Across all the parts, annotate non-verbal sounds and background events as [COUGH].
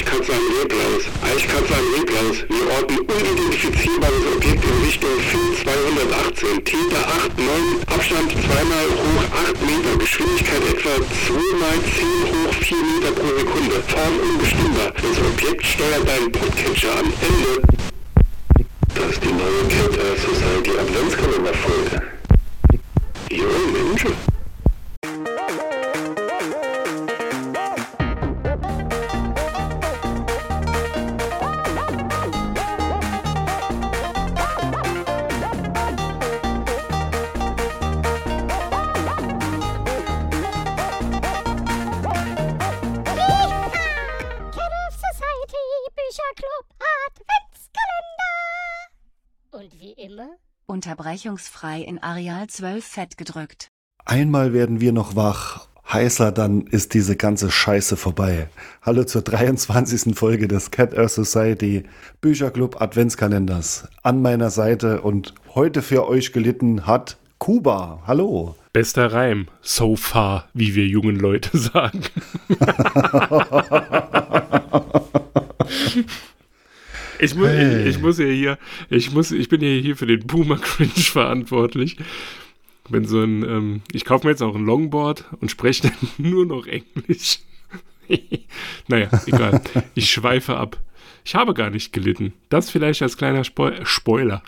Eichkatze am Reblaus. Eichkatze am Reblaus. Wir orten unidentifizierbares Objekt in Richtung Film 218. Täter 8, 9, Abstand 2 mal hoch 8 Meter, Geschwindigkeit etwa 2 mal 10 hoch 4 Meter pro Sekunde. Form unbestimmbar. Das Objekt steuert deinen Podcatcher an. Ende. Das ist die neue Cat Society Adventskalender-Folge. Jo, Mensch. Wie immer Unterbrechungsfrei in Areal 12 fett gedrückt. Einmal werden wir noch wach. Heißer, dann ist diese ganze Scheiße vorbei. Hallo zur 23. Folge des Cat Earth Society Bücherclub Adventskalenders. An meiner Seite und heute für euch gelitten hat Kuba. Hallo. Bester Reim, so far, wie wir jungen Leute [LAUGHS] sagen. [LAUGHS] Ich muss, Hey. ich, ich muss ja hier, ich muss, ich bin ja hier für den Boomer Cringe verantwortlich. Bin so ein, ähm, ich kaufe mir jetzt auch ein Longboard und spreche dann [LAUGHS] nur noch Englisch. [LAUGHS] naja, egal. Ich schweife ab. Ich habe gar nicht gelitten. Das vielleicht als kleiner Spo Spoiler.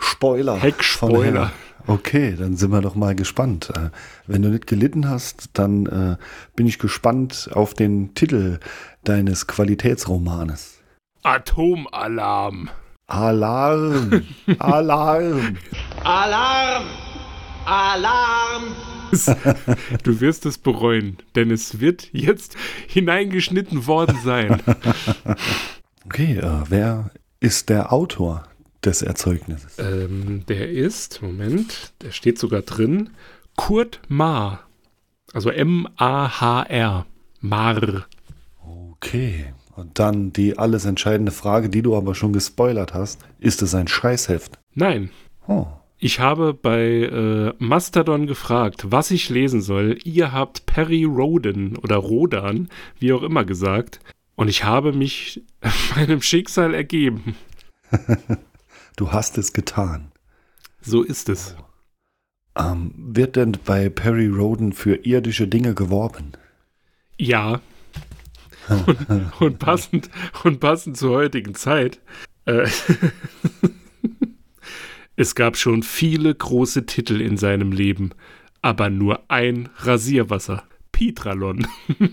Spoiler. Heckspoiler. Okay, dann sind wir doch mal gespannt. Äh, Wenn du nicht gelitten hast, dann äh, bin ich gespannt auf den Titel deines Qualitätsromanes. Atomalarm. Alarm! Alarm! Alarm! Alarm! Du wirst es bereuen, denn es wird jetzt hineingeschnitten worden sein. Okay, äh, wer ist der Autor des Erzeugnisses? ähm, der ist, Moment, der steht sogar drin, Kurt Maar. Also M-A-H-R. Mar. Okay. Und dann die alles entscheidende Frage, die du aber schon gespoilert hast. Ist es ein Scheißheft? Nein. Oh. Ich habe bei äh, Mastodon gefragt, was ich lesen soll. Ihr habt Perry Roden oder Rodan, wie auch immer gesagt. Und ich habe mich [LAUGHS] meinem Schicksal ergeben. [LAUGHS] Du hast es getan. So ist es. Ähm, wird denn bei Perry Roden für irdische Dinge geworben? Ja. Und, und, passend, und passend zur heutigen Zeit. Äh, [LAUGHS] es gab schon viele große Titel in seinem Leben, aber nur ein Rasierwasser. Pitralon. [LAUGHS]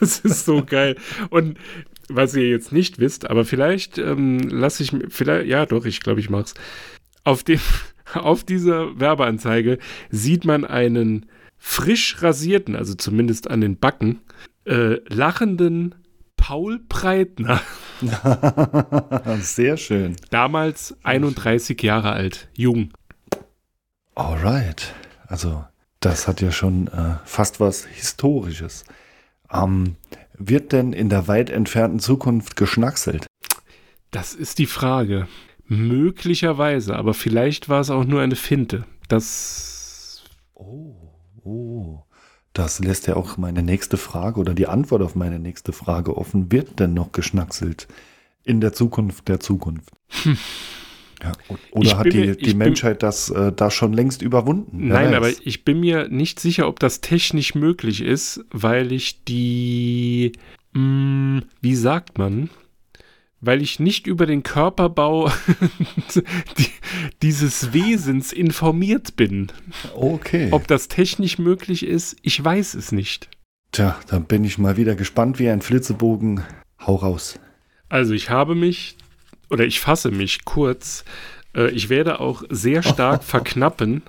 Das ist so geil. Und was ihr jetzt nicht wisst, aber vielleicht ähm, lasse ich mir, vielleicht, ja doch, ich glaube, ich mach's. Auf dem, [LAUGHS] auf dieser Werbeanzeige sieht man einen frisch rasierten, also zumindest an den Backen, äh, lachenden Paul Breitner. [LAUGHS] Sehr schön. Damals 31 Jahre alt, jung. Alright. Also, das hat ja schon äh, fast was Historisches. Ähm, wird denn in der weit entfernten Zukunft geschnackselt? Das ist die Frage. Möglicherweise, aber vielleicht war es auch nur eine Finte. Das. Oh, oh. Das lässt ja auch meine nächste Frage oder die Antwort auf meine nächste Frage offen. Wird denn noch geschnackselt in der Zukunft der Zukunft? Ja, o- oder Ich hat die, mir- die ich bin- Menschheit das äh, da schon längst überwunden? Wer Nein, weiß. aber ich bin mir nicht sicher, ob das technisch möglich ist, weil ich die. Mh, wie sagt man? Weil ich nicht über den Körperbau [LAUGHS] die, dieses Wesens informiert bin. Okay. Ob das technisch möglich ist, ich weiß es nicht. Tja, dann bin ich mal wieder gespannt wie ein Flitzebogen. Hau raus. Also ich habe mich, oder ich fasse mich kurz, äh, ich werde auch sehr stark [LAUGHS] verknappen,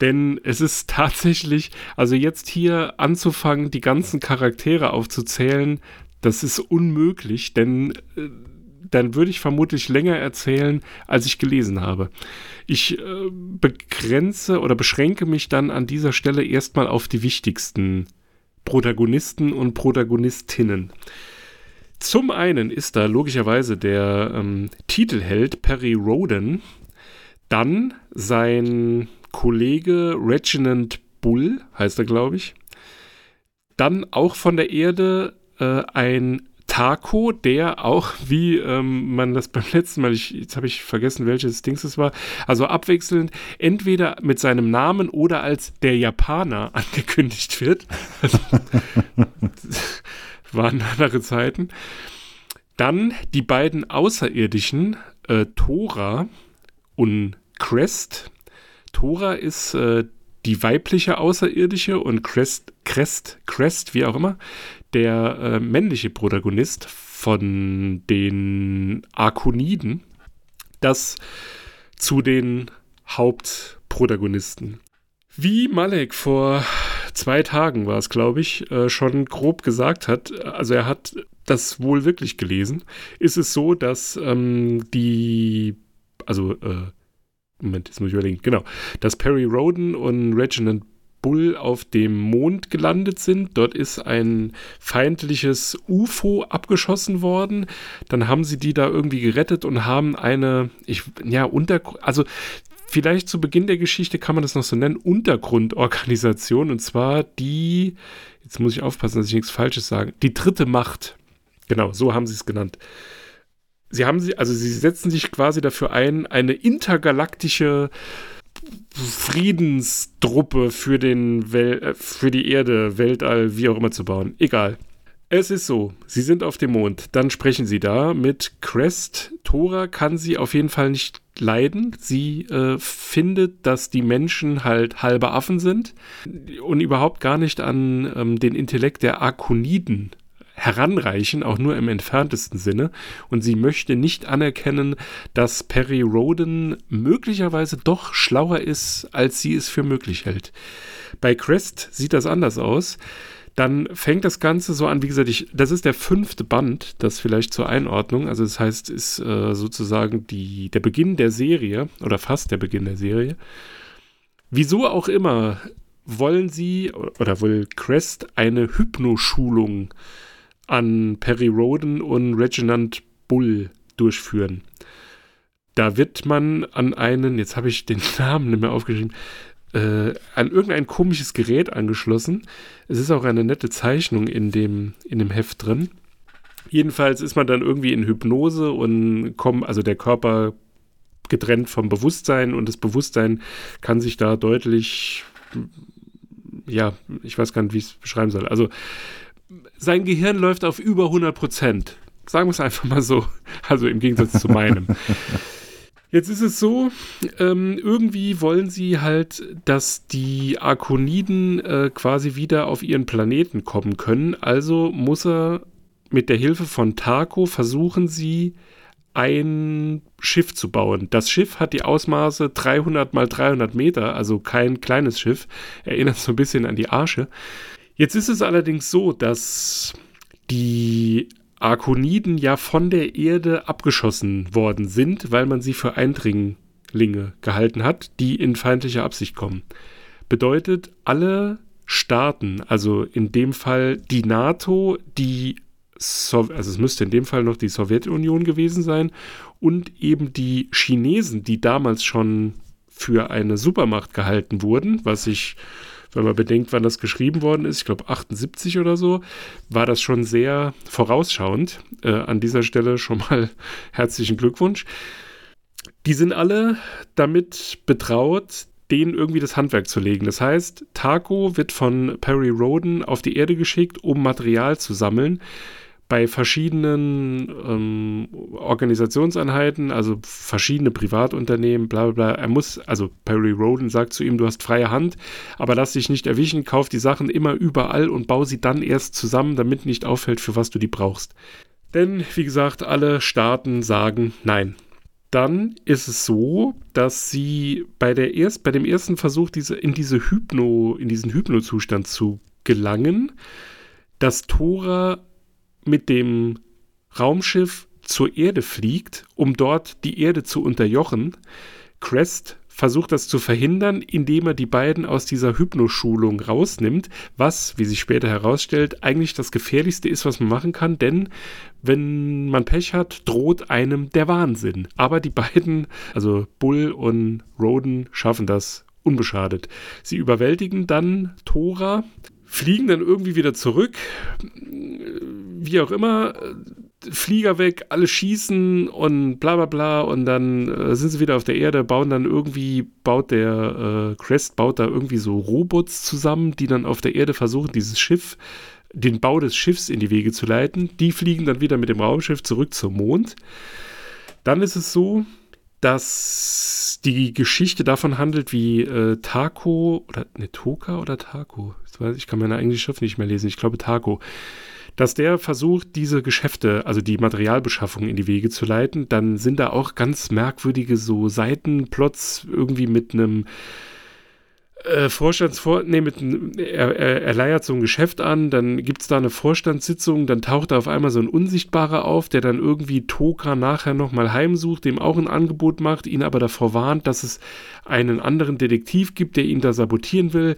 denn es ist tatsächlich, also jetzt hier anzufangen, die ganzen Charaktere aufzuzählen, das ist unmöglich, denn äh, dann würde ich vermutlich länger erzählen, als ich gelesen habe. Ich äh, begrenze oder beschränke mich dann an dieser Stelle erstmal auf die wichtigsten Protagonisten und Protagonistinnen. Zum einen ist da logischerweise der ähm, Titelheld Perry Roden, Dann sein Kollege Reginald Bull, heißt er, glaube ich. Dann auch von der Erde äh, ein Taco, der auch, wie ähm, man das beim letzten Mal, ich, jetzt habe ich vergessen, welches Dings es war, also abwechselnd entweder mit seinem Namen oder als der Japaner [LAUGHS] angekündigt wird. [LAUGHS] Waren andere Zeiten. Dann die beiden Außerirdischen, äh, Tora und Crest. Tora ist äh, die weibliche Außerirdische und Crest, Crest, Crest, wie auch immer, der äh, männliche Protagonist von den Arkoniden. Das zu den Hauptprotagonisten. Wie Malek vor zwei Tagen war es, glaube ich, äh, schon grob gesagt hat, also er hat das wohl wirklich gelesen, ist es so, dass ähm, die, also, äh, Moment, jetzt muss ich überlegen, genau, dass Perry Roden und Reginald Bull auf dem Mond gelandet sind. Dort ist ein feindliches UFO abgeschossen worden. Dann haben sie die da irgendwie gerettet und haben eine, ich, ja, unter, also vielleicht zu Beginn der Geschichte kann man das noch so nennen, Untergrundorganisation. Und zwar die, jetzt muss ich aufpassen, dass ich nichts Falsches sage, die dritte Macht. Genau, so haben sie es genannt. Sie haben sie, also sie setzen sich quasi dafür ein, eine intergalaktische Friedenstruppe für den Wel äh, für die Erde, Weltall, wie auch immer zu bauen. Egal. Es ist so, sie sind auf dem Mond. Dann sprechen sie da mit Crest. Tora kann sie auf jeden Fall nicht leiden. Sie äh, findet, dass die Menschen halt halbe Affen sind und überhaupt gar nicht an ähm, den Intellekt der Arkoniden heranreichen, auch nur im entferntesten Sinne. Und sie möchte nicht anerkennen, dass Perry Roden möglicherweise doch schlauer ist, als sie es für möglich hält. Bei Crest sieht das anders aus. Dann fängt das Ganze so an, wie gesagt, ich, das ist der fünfte Band, das vielleicht zur Einordnung. Also das heißt, ist äh, sozusagen die, der Beginn der Serie oder fast der Beginn der Serie. Wieso auch immer wollen sie oder will Crest eine Hypnoschulung an Perry Roden und Reginald Bull durchführen. Da wird man an einen, jetzt habe ich den [LAUGHS] Namen nicht mehr aufgeschrieben, äh, an irgendein komisches Gerät angeschlossen. Es ist auch eine nette Zeichnung in dem, in dem Heft drin. Jedenfalls ist man dann irgendwie in Hypnose und kommt, also der Körper getrennt vom Bewusstsein und das Bewusstsein kann sich da deutlich, ja, ich weiß gar nicht, wie ich es beschreiben soll. Also sein Gehirn läuft auf über 100 Prozent. Sagen wir es einfach mal so. Also im Gegensatz zu meinem. [LAUGHS] Jetzt ist es so, ähm, irgendwie wollen sie halt, dass die Arkoniden äh, quasi wieder auf ihren Planeten kommen können. Also muss er mit der Hilfe von Taco versuchen sie, ein Schiff zu bauen. Das Schiff hat die Ausmaße 300 mal 300 Meter, also kein kleines Schiff. Erinnert so ein bisschen an die Arsche. Jetzt ist es allerdings so, dass die Arkoniden ja von der Erde abgeschossen worden sind, weil man sie für Eindringlinge gehalten hat, die in feindlicher Absicht kommen. Bedeutet, alle Staaten, also in dem Fall die NATO, die so also es müsste in dem Fall noch die Sowjetunion gewesen sein und eben die Chinesen, die damals schon für eine Supermacht gehalten wurden, was ich wenn man bedenkt, wann das geschrieben worden ist, ich glaube 78 oder so, war das schon sehr vorausschauend. Äh, an dieser Stelle schon mal [LAUGHS] herzlichen Glückwunsch. Die sind alle damit betraut, denen irgendwie das Handwerk zu legen. Das heißt, Taco wird von Perry Roden auf die Erde geschickt, um Material zu sammeln, bei verschiedenen ähm, Organisationseinheiten, also verschiedene Privatunternehmen, bla bla bla. Er muss, also Perry Roden sagt zu ihm, du hast freie Hand, aber lass dich nicht erwischen, kauf die Sachen immer überall und bau sie dann erst zusammen, damit nicht auffällt, für was du die brauchst. Denn, wie gesagt, alle Staaten sagen nein. Dann ist es so, dass sie bei, der erst, bei dem ersten Versuch, diese, in, diese Hypno, in diesen Hypnozustand zu gelangen, dass Tora mit dem Raumschiff zur Erde fliegt, um dort die Erde zu unterjochen. Crest versucht das zu verhindern, indem er die beiden aus dieser Hypnoschulung rausnimmt, was, wie sich später herausstellt, eigentlich das Gefährlichste ist, was man machen kann, denn wenn man Pech hat, droht einem der Wahnsinn. Aber die beiden, also Bull und Roden, schaffen das unbeschadet. Sie überwältigen dann Tora, fliegen dann irgendwie wieder zurück, wie auch immer, Flieger weg, alle schießen und bla bla bla und dann äh, sind sie wieder auf der Erde, bauen dann irgendwie, baut der äh, Crest, baut da irgendwie so Robots zusammen, die dann auf der Erde versuchen, dieses Schiff, den Bau des Schiffs in die Wege zu leiten. Die fliegen dann wieder mit dem Raumschiff zurück zum Mond. Dann ist es so, dass die Geschichte davon handelt, wie äh, Taco oder ne, Toka oder Taco, ich, kann meine eigene Schrift nicht mehr lesen, ich glaube Taco, dass der versucht, diese Geschäfte, also die Materialbeschaffung in die Wege zu leiten, dann sind da auch ganz merkwürdige so Seitenplots irgendwie mit einem äh, Vorstandsvor nee, mit, er, er, er leiert so ein Geschäft an, dann gibt es da eine Vorstandssitzung, dann taucht da auf einmal so ein Unsichtbarer auf, der dann irgendwie Toka nachher nochmal heimsucht, dem auch ein Angebot macht, ihn aber davor warnt, dass es einen anderen Detektiv gibt, der ihn da sabotieren will.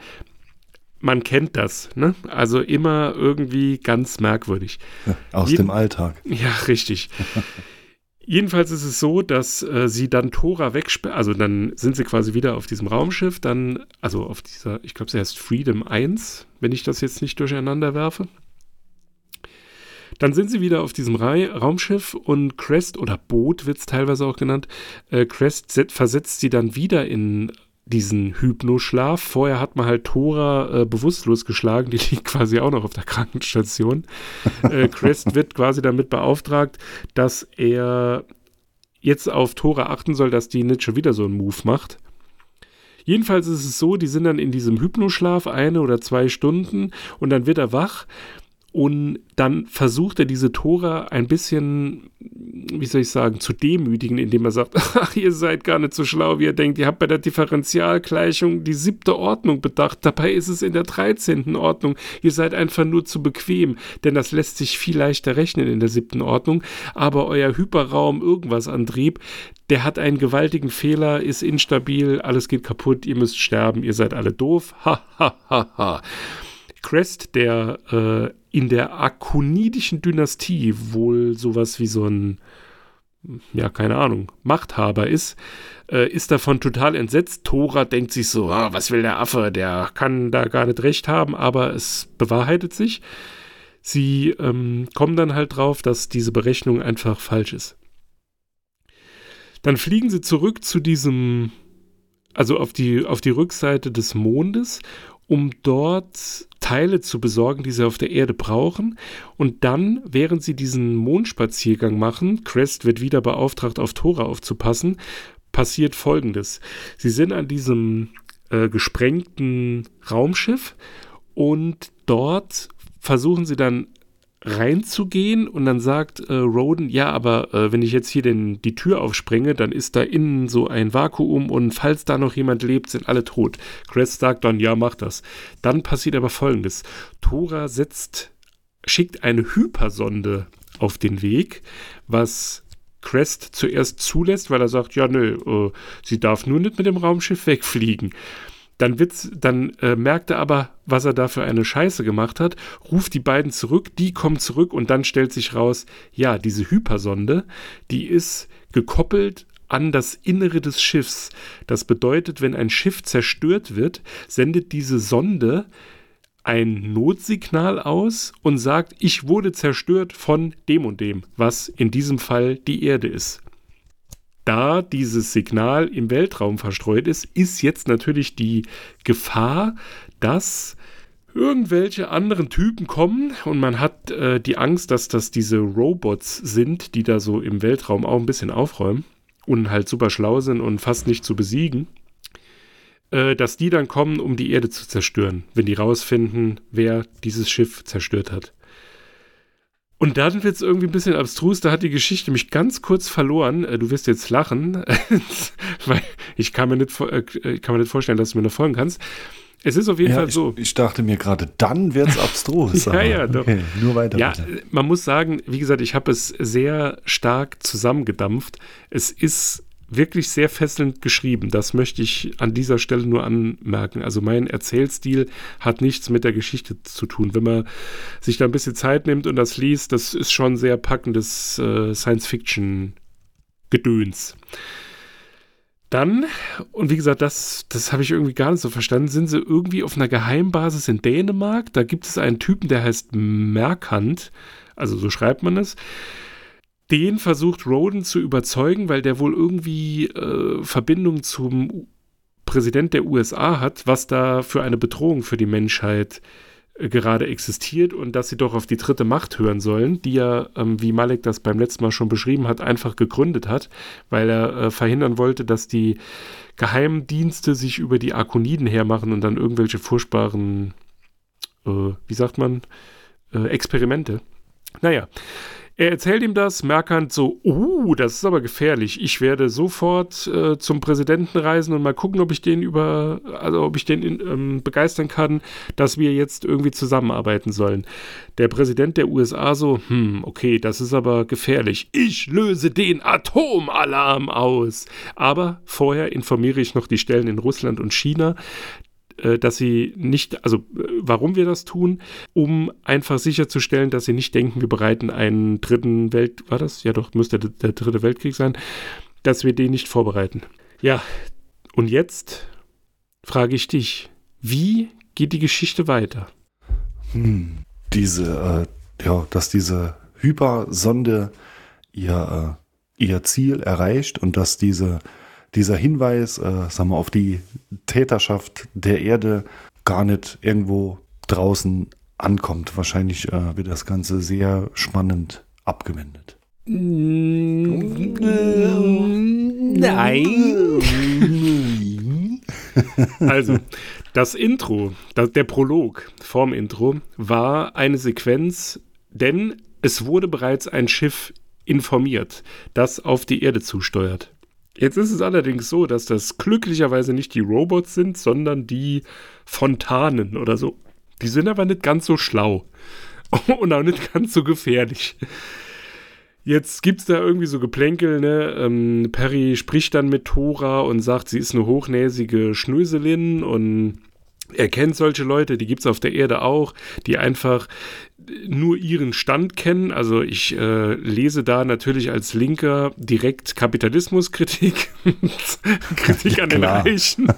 Man kennt das, ne? Also immer irgendwie ganz merkwürdig. Ja, aus Jeden, dem Alltag. Ja, richtig. [LAUGHS] Jedenfalls ist es so, dass äh, sie dann Tora wegsperren, also dann sind sie quasi wieder auf diesem Raumschiff, dann, also auf dieser, ich glaube, sie heißt Freedom 1, wenn ich das jetzt nicht durcheinander werfe. Dann sind sie wieder auf diesem Ra Raumschiff und Crest oder Boot wird es teilweise auch genannt. Äh, Crest versetzt sie dann wieder in diesen Hypnoschlaf. Vorher hat man halt Tora äh, bewusstlos geschlagen, die [LAUGHS] liegt quasi auch noch auf der Krankenstation. äh, Crest wird quasi damit beauftragt, dass er jetzt auf Tora achten soll, dass die nicht schon wieder so einen Move macht. Jedenfalls ist es so, die sind dann in diesem Hypnoschlaf eine oder zwei Stunden und dann wird er wach und dann versucht er diese Tora ein bisschen, wie soll ich sagen, zu demütigen, indem er sagt, [LAUGHS] ach, ihr seid gar nicht so schlau, wie ihr denkt. Ihr habt bei der Differentialgleichung die siebte Ordnung bedacht. Dabei ist es in der dreizehnten Ordnung. Ihr seid einfach nur zu bequem, denn das lässt sich viel leichter rechnen in der siebten Ordnung. Aber euer Hyperraum irgendwas Antrieb, der hat einen gewaltigen Fehler, ist instabil, alles geht kaputt, ihr müsst sterben, ihr seid alle doof. Ha, ha, ha, ha. Crest, der äh, in der akonidischen Dynastie wohl sowas wie so ein, ja, keine Ahnung, Machthaber ist, äh, ist davon total entsetzt. Tora denkt sich so, ah, was will der Affe, der kann da gar nicht recht haben, aber es bewahrheitet sich. Sie ähm, kommen dann halt drauf, dass diese Berechnung einfach falsch ist. Dann fliegen sie zurück zu diesem, also auf die, auf die Rückseite des Mondes um dort Teile zu besorgen, die sie auf der Erde brauchen. Und dann, während sie diesen Mondspaziergang machen, Crest wird wieder beauftragt, auf Tora aufzupassen, passiert Folgendes. Sie sind an diesem äh, gesprengten Raumschiff und dort versuchen sie dann reinzugehen und dann sagt äh, Roden, ja, aber äh, wenn ich jetzt hier den, die Tür aufsprenge, dann ist da innen so ein Vakuum und falls da noch jemand lebt, sind alle tot. Crest sagt dann, ja, mach das. Dann passiert aber folgendes. Tora setzt, schickt eine Hypersonde auf den Weg, was Crest zuerst zulässt, weil er sagt, ja, nö, äh, sie darf nur nicht mit dem Raumschiff wegfliegen. Dann, wird's, dann äh, merkt er aber, was er da für eine Scheiße gemacht hat, ruft die beiden zurück, die kommen zurück und dann stellt sich raus, ja, diese Hypersonde, die ist gekoppelt an das Innere des Schiffs. Das bedeutet, wenn ein Schiff zerstört wird, sendet diese Sonde ein Notsignal aus und sagt, ich wurde zerstört von dem und dem, was in diesem Fall die Erde ist da dieses Signal im Weltraum verstreut ist, ist jetzt natürlich die Gefahr, dass irgendwelche anderen Typen kommen und man hat äh, die Angst, dass das diese Robots sind, die da so im Weltraum auch ein bisschen aufräumen und halt super schlau sind und fast nicht zu besiegen, äh, dass die dann kommen, um die Erde zu zerstören, wenn die rausfinden, wer dieses Schiff zerstört hat. Und dann wird es irgendwie ein bisschen abstrus, da hat die Geschichte mich ganz kurz verloren. Äh, du wirst jetzt lachen, [LAUGHS] weil ich kann mir, nicht, äh, kann mir nicht vorstellen, dass du mir noch folgen kannst. Es ist auf jeden ja, Fall so. Ich, dachte mir gerade, dann wird es abstrus. [LAUGHS] ja, ja, doch. Okay, nur weiter. Ja, bitte. man muss sagen, wie gesagt, ich habe es sehr stark zusammengedampft. Es ist wirklich sehr fesselnd geschrieben. Das möchte ich an dieser Stelle nur anmerken. Also mein Erzählstil hat nichts mit der Geschichte zu tun. Wenn man sich da ein bisschen Zeit nimmt und das liest, das ist schon sehr packendes äh, Science-Fiction-Gedöns. Dann, und wie gesagt, das, das habe ich irgendwie gar nicht so verstanden, sind sie irgendwie auf einer Geheimbasis in Dänemark. Da gibt es einen Typen, der heißt Merkant, also so schreibt man es den versucht Roden zu überzeugen, weil der wohl irgendwie äh, Verbindung zum Präsident der USA hat, was da für eine Bedrohung für die Menschheit äh, gerade existiert und dass sie doch auf die dritte Macht hören sollen, die er, ähm, wie Malek das beim letzten Mal schon beschrieben hat, einfach gegründet hat, weil er äh, verhindern wollte, dass die Geheimdienste sich über die Arkoniden hermachen und dann irgendwelche furchtbaren, äh, wie sagt man, äh, Experimente. Naja, er erzählt ihm das, Merkant so, uh, das ist aber gefährlich. Ich werde sofort äh, zum Präsidenten reisen und mal gucken, ob ich den über, also ob ich den in, ähm, begeistern kann, dass wir jetzt irgendwie zusammenarbeiten sollen. Der Präsident der USA so, hm, okay, das ist aber gefährlich. Ich löse den Atomalarm aus. Aber vorher informiere ich noch die Stellen in Russland und China, dass sie nicht, also äh, warum wir das tun, um einfach sicherzustellen, dass sie nicht denken, wir bereiten einen dritten Welt, war das? Ja doch, müsste der, der dritte Weltkrieg sein, dass wir den nicht vorbereiten. Ja, und jetzt frage ich dich, wie geht die Geschichte weiter? Hm, diese, äh, ja, dass diese Hypersonde ihr, äh, ihr Ziel erreicht und dass diese dieser Hinweis, äh, sagen wir, auf die Täterschaft der Erde gar nicht irgendwo draußen ankommt. Wahrscheinlich äh, wird das Ganze sehr spannend abgewendet. Nein. [LAUGHS] also, das Intro, das, der Prolog vorm Intro war eine Sequenz, denn es wurde bereits ein Schiff informiert, das auf die Erde zusteuert. Jetzt ist es allerdings so, dass das glücklicherweise nicht die Robots sind, sondern die Fontanen oder so. Die sind aber nicht ganz so schlau [LAUGHS] und auch nicht ganz so gefährlich. Jetzt gibt es da irgendwie so Geplänkel, ne? Ähm, Perry spricht dann mit Thora und sagt, sie ist eine hochnäsige Schnöselin und er kennt solche Leute, die gibt es auf der Erde auch, die einfach nur ihren Stand kennen. Also ich äh, lese da natürlich als Linker direkt Kapitalismuskritik, [LAUGHS] Kritik an den Reichen.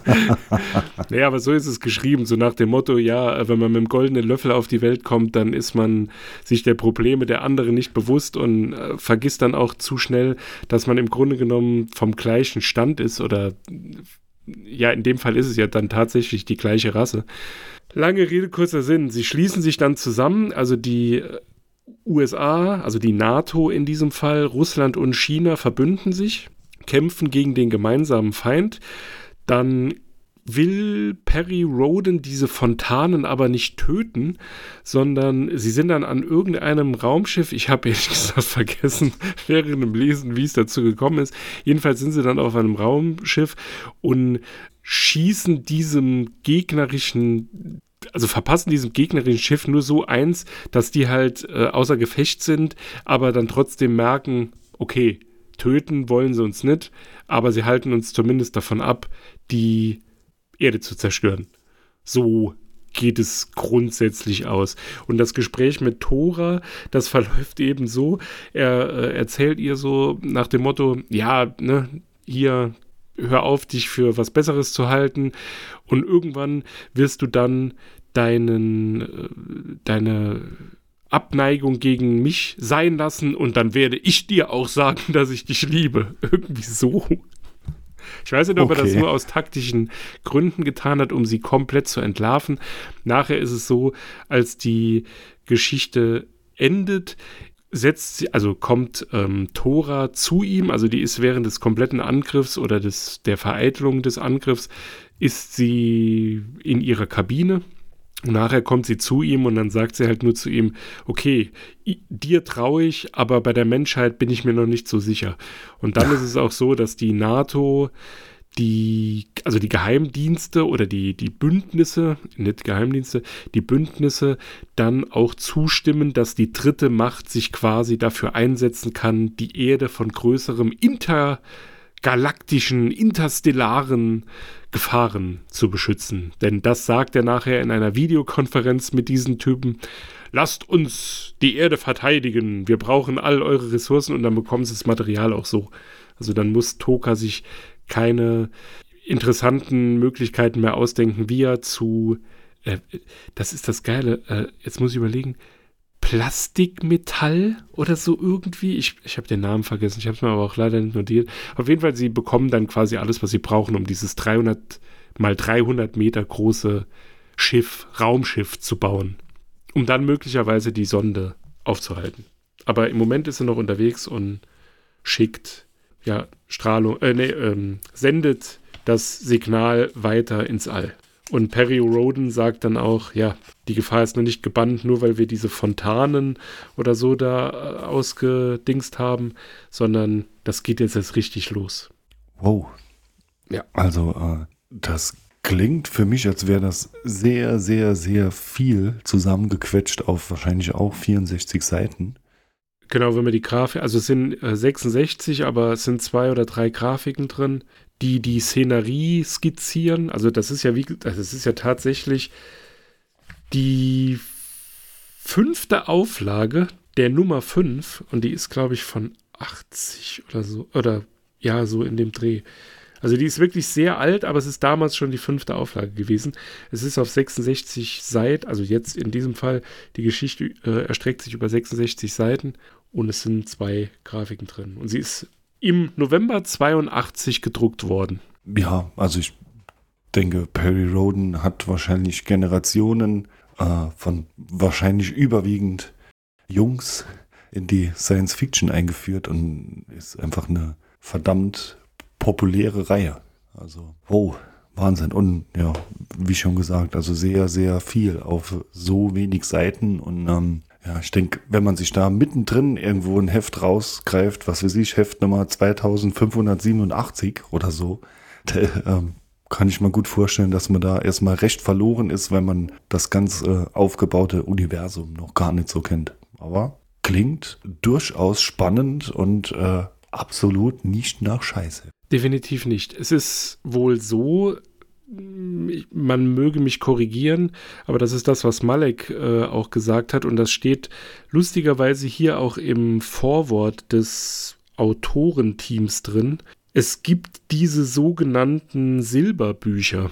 [LAUGHS] naja, aber so ist es geschrieben, so nach dem Motto, ja, wenn man mit dem goldenen Löffel auf die Welt kommt, dann ist man sich der Probleme der anderen nicht bewusst und äh, vergisst dann auch zu schnell, dass man im Grunde genommen vom gleichen Stand ist oder ja, in dem Fall ist es ja dann tatsächlich die gleiche Rasse. Lange Rede, kurzer Sinn. Sie schließen sich dann zusammen, also die äh, USA, also die NATO in diesem Fall, Russland und China verbünden sich, kämpfen gegen den gemeinsamen Feind. Dann will Perry Roden diese Fontanen aber nicht töten, sondern sie sind dann an irgendeinem Raumschiff, ich habe ehrlich [LAUGHS] gesagt vergessen während dem Lesen, wie es dazu gekommen ist. Jedenfalls sind sie dann auf einem Raumschiff und schießen diesem gegnerischen also verpassen diesem gegnerischen Schiff nur so eins, dass die halt äh, außer Gefecht sind, aber dann trotzdem merken, okay, töten wollen sie uns nicht, aber sie halten uns zumindest davon ab, die Erde zu zerstören. So geht es grundsätzlich aus. Und das Gespräch mit Thora, das verläuft eben so, er äh, erzählt ihr so nach dem Motto, ja, ne, hier, hör auf, dich für was Besseres zu halten und irgendwann wirst du dann deinen, äh, deine Abneigung gegen mich sein lassen und dann werde ich dir auch sagen, [LAUGHS] dass ich dich liebe. Irgendwie so. Ich weiß nicht, ob okay. er das nur aus taktischen Gründen getan hat, um sie komplett zu entlarven. Nachher ist es so, als die Geschichte endet, setzt sie, also kommt ähm, Thora zu ihm, also die ist während des kompletten Angriffs oder des, der Vereitelung des Angriffs, ist sie in ihrer Kabine und nachher kommt sie zu ihm und dann sagt sie halt nur zu ihm, okay, dir traue ich, aber bei der Menschheit bin ich mir noch nicht so sicher. Und dann ist es auch so, dass die NATO die, also die Geheimdienste oder die, die Bündnisse, nicht Geheimdienste, die Bündnisse dann auch zustimmen, dass die dritte Macht sich quasi dafür einsetzen kann, die Erde von größerem Inter galaktischen, interstellaren Gefahren zu beschützen. Denn das sagt er nachher in einer Videokonferenz mit diesen Typen. Lasst uns die Erde verteidigen. Wir brauchen all eure Ressourcen und dann bekommen sie das Material auch so. Also dann muss Toka sich keine interessanten Möglichkeiten mehr ausdenken, wie er zu, äh, das ist das Geile, äh, jetzt muss ich überlegen, Plastikmetall oder so irgendwie. Ich, ich habe den Namen vergessen, ich habe es mir aber auch leider nicht notiert. Auf jeden Fall, sie bekommen dann quasi alles, was sie brauchen, um dieses 300 mal 300 Meter große Schiff, Raumschiff zu bauen, um dann möglicherweise die Sonde aufzuhalten. Aber im Moment ist er noch unterwegs und schickt, ja, Strahlung, äh, nee, ähm, sendet das Signal weiter ins All. Und Perry Roden sagt dann auch, ja, die Gefahr ist noch nicht gebannt, nur weil wir diese Fontanen oder so da äh, ausgedingst haben, sondern das geht jetzt erst richtig los. Wow. Ja. Also, äh, das klingt für mich, als wäre das sehr, sehr, sehr viel zusammengequetscht auf wahrscheinlich auch 64 Seiten. Genau, wenn man die Grafik, also es sind äh, 66, aber es sind zwei oder drei Grafiken drin, die die Szenerie skizzieren. Also das ist ja wie, das ist ja tatsächlich die fünfte Auflage der Nummer 5 und die ist, glaube ich, von 80 oder so, oder ja, so in dem Dreh. Also die ist wirklich sehr alt, aber es ist damals schon die fünfte Auflage gewesen. Es ist auf 66 Seiten, also jetzt in diesem Fall, die Geschichte äh, erstreckt sich über 66 Seiten und es sind zwei Grafiken drin. Und sie ist im November 82 gedruckt worden. Ja, also ich denke, Perry Roden hat wahrscheinlich Generationen äh, von wahrscheinlich überwiegend Jungs in die Science Fiction eingeführt und ist einfach eine verdammt populäre Reihe. Also, wow, Wahnsinn. Und ja, wie schon gesagt, also sehr, sehr viel auf so wenig Seiten. Und ähm, ja, ich denke, wenn man sich da mittendrin irgendwo ein Heft rausgreift, was weiß ich, Heft Nummer 2587 oder so, da, ähm, kann ich mir gut vorstellen, dass man da erstmal recht verloren ist, wenn man das ganz äh, aufgebaute Universum noch gar nicht so kennt. Aber klingt durchaus spannend und äh, absolut nicht nach Scheiße. Definitiv nicht. Es ist wohl so, man möge mich korrigieren, aber das ist das, was Malek äh, auch gesagt hat und das steht lustigerweise hier auch im Vorwort des Autorenteams drin. Es gibt diese sogenannten Silberbücher.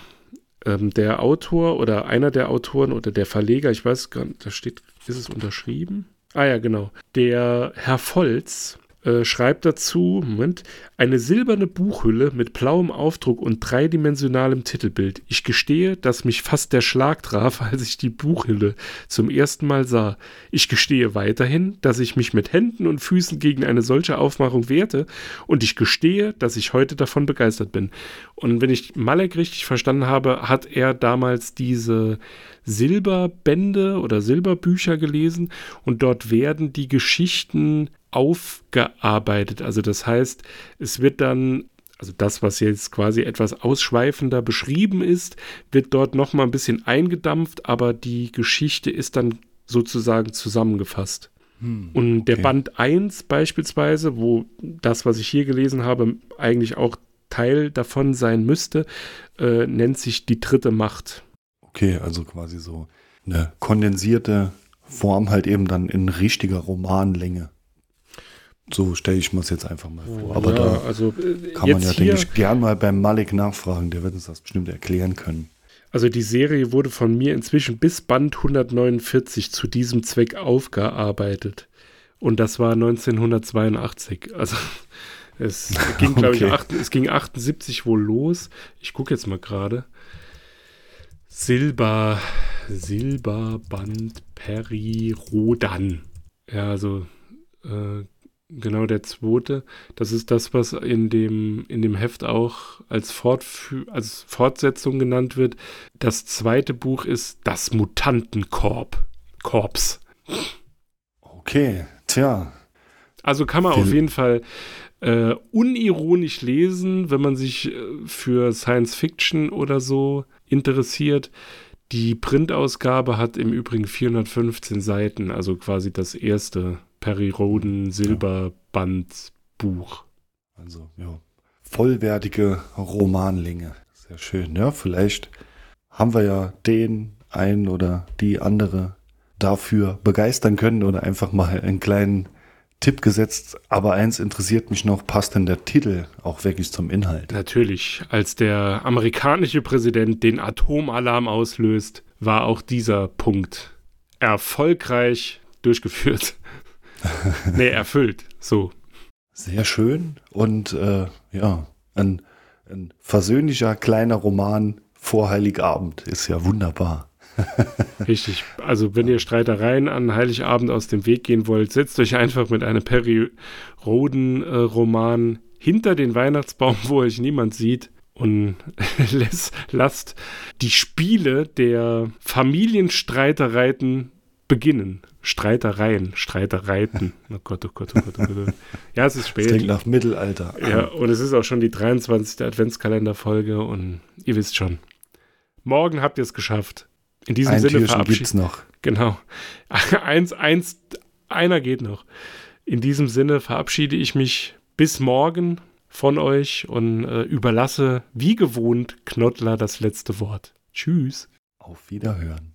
Ähm, der Autor oder einer der Autoren oder der Verleger, ich weiß gar nicht, da steht, ist es unterschrieben? Ah ja, genau. Der Herr Volz äh, schreibt dazu, Moment, eine silberne Buchhülle mit blauem Aufdruck und dreidimensionalem Titelbild. Ich gestehe, dass mich fast der Schlag traf, [LAUGHS] als ich die Buchhülle zum ersten Mal sah. Ich gestehe weiterhin, dass ich mich mit Händen und Füßen gegen eine solche Aufmachung wehrte und ich gestehe, dass ich heute davon begeistert bin. Und wenn ich Malek richtig verstanden habe, hat er damals diese Silberbände oder Silberbücher gelesen und dort werden die Geschichten aufgearbeitet. Also das heißt, es wird dann, also das, was jetzt quasi etwas ausschweifender beschrieben ist, wird dort nochmal ein bisschen eingedampft, aber die Geschichte ist dann sozusagen zusammengefasst. Hm, Und der okay. Band 1 beispielsweise, wo das, was ich hier gelesen habe, eigentlich auch Teil davon sein müsste, äh, nennt sich die dritte Macht. Okay, also quasi so eine kondensierte Form halt eben dann in richtiger Romanlänge. So stelle ich mir es jetzt einfach mal vor. Aber ja, da also, äh, kann man ja, denke ich, gern mal beim Malik nachfragen. Der wird uns das bestimmt erklären können. Also die Serie wurde von mir inzwischen bis Band 149 zu diesem Zweck aufgearbeitet. Und das war 1982. Also [LAUGHS] es ging, glaube okay. ich, es ging 78 wohl los. Ich gucke jetzt mal gerade. Silber, Silberband Peri Rodan. Ja, also äh, Genau, der zweite. Das ist das, was in dem, in dem Heft auch als, Fortfü als Fortsetzung genannt wird. Das zweite Buch ist Das Mutantenkorb. Korps. Okay, tja. Also kann man Viel. auf jeden Fall äh, unironisch lesen, wenn man sich äh, für Science Fiction oder so interessiert. Die Printausgabe hat im Übrigen 415 Seiten, also quasi das erste Perry Roden Silberband Buch. Also, ja. vollwertige Romanlinge. Sehr schön. Ja, vielleicht haben wir ja den einen oder die andere dafür begeistern können oder einfach mal einen kleinen Tipp gesetzt. Aber eins interessiert mich noch, passt denn der Titel auch wirklich zum Inhalt? Natürlich, als der amerikanische Präsident den Atomalarm auslöst, war auch dieser Punkt erfolgreich durchgeführt. [LAUGHS] nee, erfüllt. So. Sehr schön und äh, ja, ein, ein versöhnlicher kleiner Roman vor Heiligabend ist ja wunderbar. [LAUGHS] Richtig. Also, wenn ihr Streitereien an Heiligabend aus dem Weg gehen wollt, setzt euch einfach mit einem Perry-Roden-Roman hinter den Weihnachtsbaum, wo euch niemand sieht und [LAUGHS] lasst die Spiele der Familienstreitereien beginnen. Streitereien, Streitereiten. Oh Gott, oh Gott, oh Gott, oh Gott. Ja, es ist spät. Das klingt nach Mittelalter. Ja, und es ist auch schon die 23. Adventskalenderfolge und ihr wisst schon. Morgen habt ihr es geschafft. In diesem Ein Sinne Türchen gibt's noch. Genau. [LAUGHS] Eins, eins, einer geht noch. In diesem Sinne verabschiede ich mich bis morgen von euch und äh, überlasse wie gewohnt Knottler das letzte Wort. Tschüss. Auf Wiederhören.